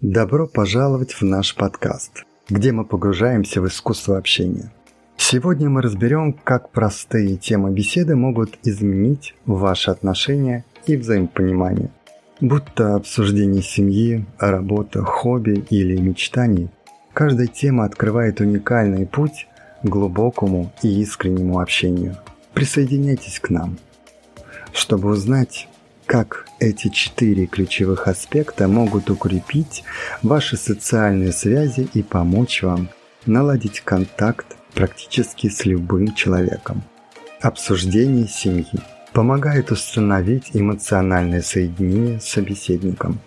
Добро пожаловать в наш подкаст, где мы погружаемся в искусство общения. Сегодня мы разберем, как простые темы беседы могут изменить ваши отношения и взаимопонимание. Будто обсуждение семьи, работа, хобби или мечтаний, каждая тема открывает уникальный путь к глубокому и искреннему общению. Присоединяйтесь к нам, чтобы узнать, как эти четыре ключевых аспекта могут укрепить ваши социальные связи и помочь вам наладить контакт практически с любым человеком. Обсуждение семьи помогает установить эмоциональное соединение с собеседником.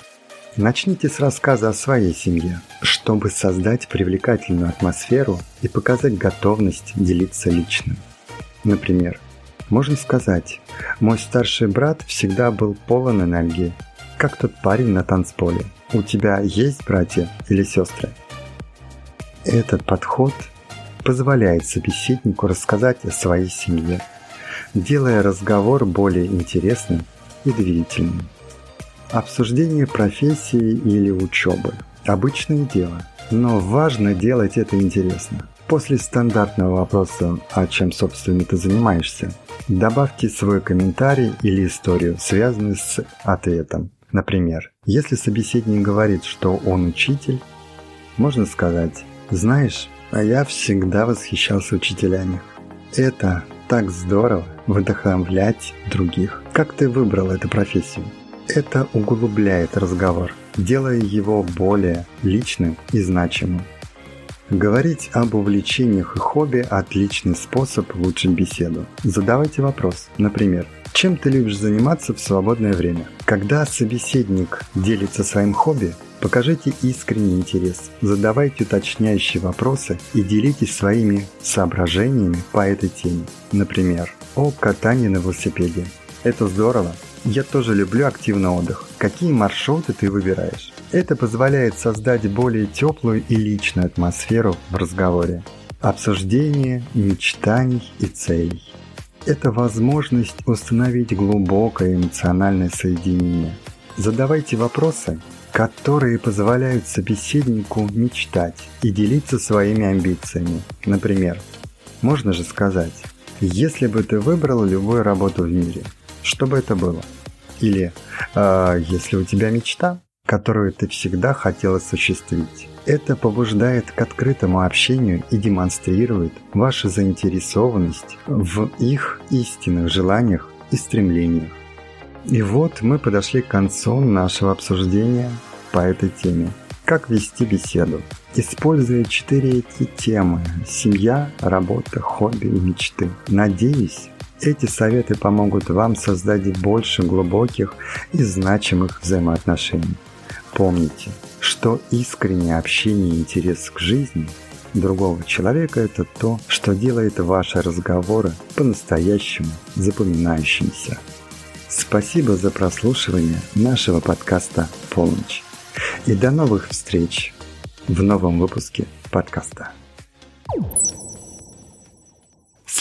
Начните с рассказа о своей семье, чтобы создать привлекательную атмосферу и показать готовность делиться личным. Например, можно сказать, мой старший брат всегда был полон энергии, как тот парень на танцполе. У тебя есть братья или сестры? Этот подход позволяет собеседнику рассказать о своей семье, делая разговор более интересным и доверительным. Обсуждение профессии или учебы – обычное дело, но важно делать это интересно. После стандартного вопроса «А чем, собственно, ты занимаешься?» добавьте свой комментарий или историю, связанную с ответом. Например, если собеседник говорит, что он учитель, можно сказать «Знаешь, а я всегда восхищался учителями. Это так здорово вдохновлять других. Как ты выбрал эту профессию?» Это углубляет разговор, делая его более личным и значимым. Говорить об увлечениях и хобби – отличный способ улучшить беседу. Задавайте вопрос, например, чем ты любишь заниматься в свободное время? Когда собеседник делится своим хобби, покажите искренний интерес, задавайте уточняющие вопросы и делитесь своими соображениями по этой теме. Например, о катании на велосипеде. Это здорово. Я тоже люблю активный отдых. Какие маршруты ты выбираешь? Это позволяет создать более теплую и личную атмосферу в разговоре. Обсуждение мечтаний и целей. Это возможность установить глубокое эмоциональное соединение. Задавайте вопросы, которые позволяют собеседнику мечтать и делиться своими амбициями. Например, можно же сказать, если бы ты выбрал любую работу в мире, что бы это было? Или э, если у тебя мечта, которую ты всегда хотел осуществить. Это побуждает к открытому общению и демонстрирует вашу заинтересованность в их истинных желаниях и стремлениях. И вот мы подошли к концу нашего обсуждения по этой теме. Как вести беседу? Используя четыре эти темы – семья, работа, хобби и мечты. Надеюсь, эти советы помогут вам создать больше глубоких и значимых взаимоотношений. Помните, что искреннее общение и интерес к жизни другого человека – это то, что делает ваши разговоры по-настоящему запоминающимися. Спасибо за прослушивание нашего подкаста «Полночь». И до новых встреч в новом выпуске подкаста.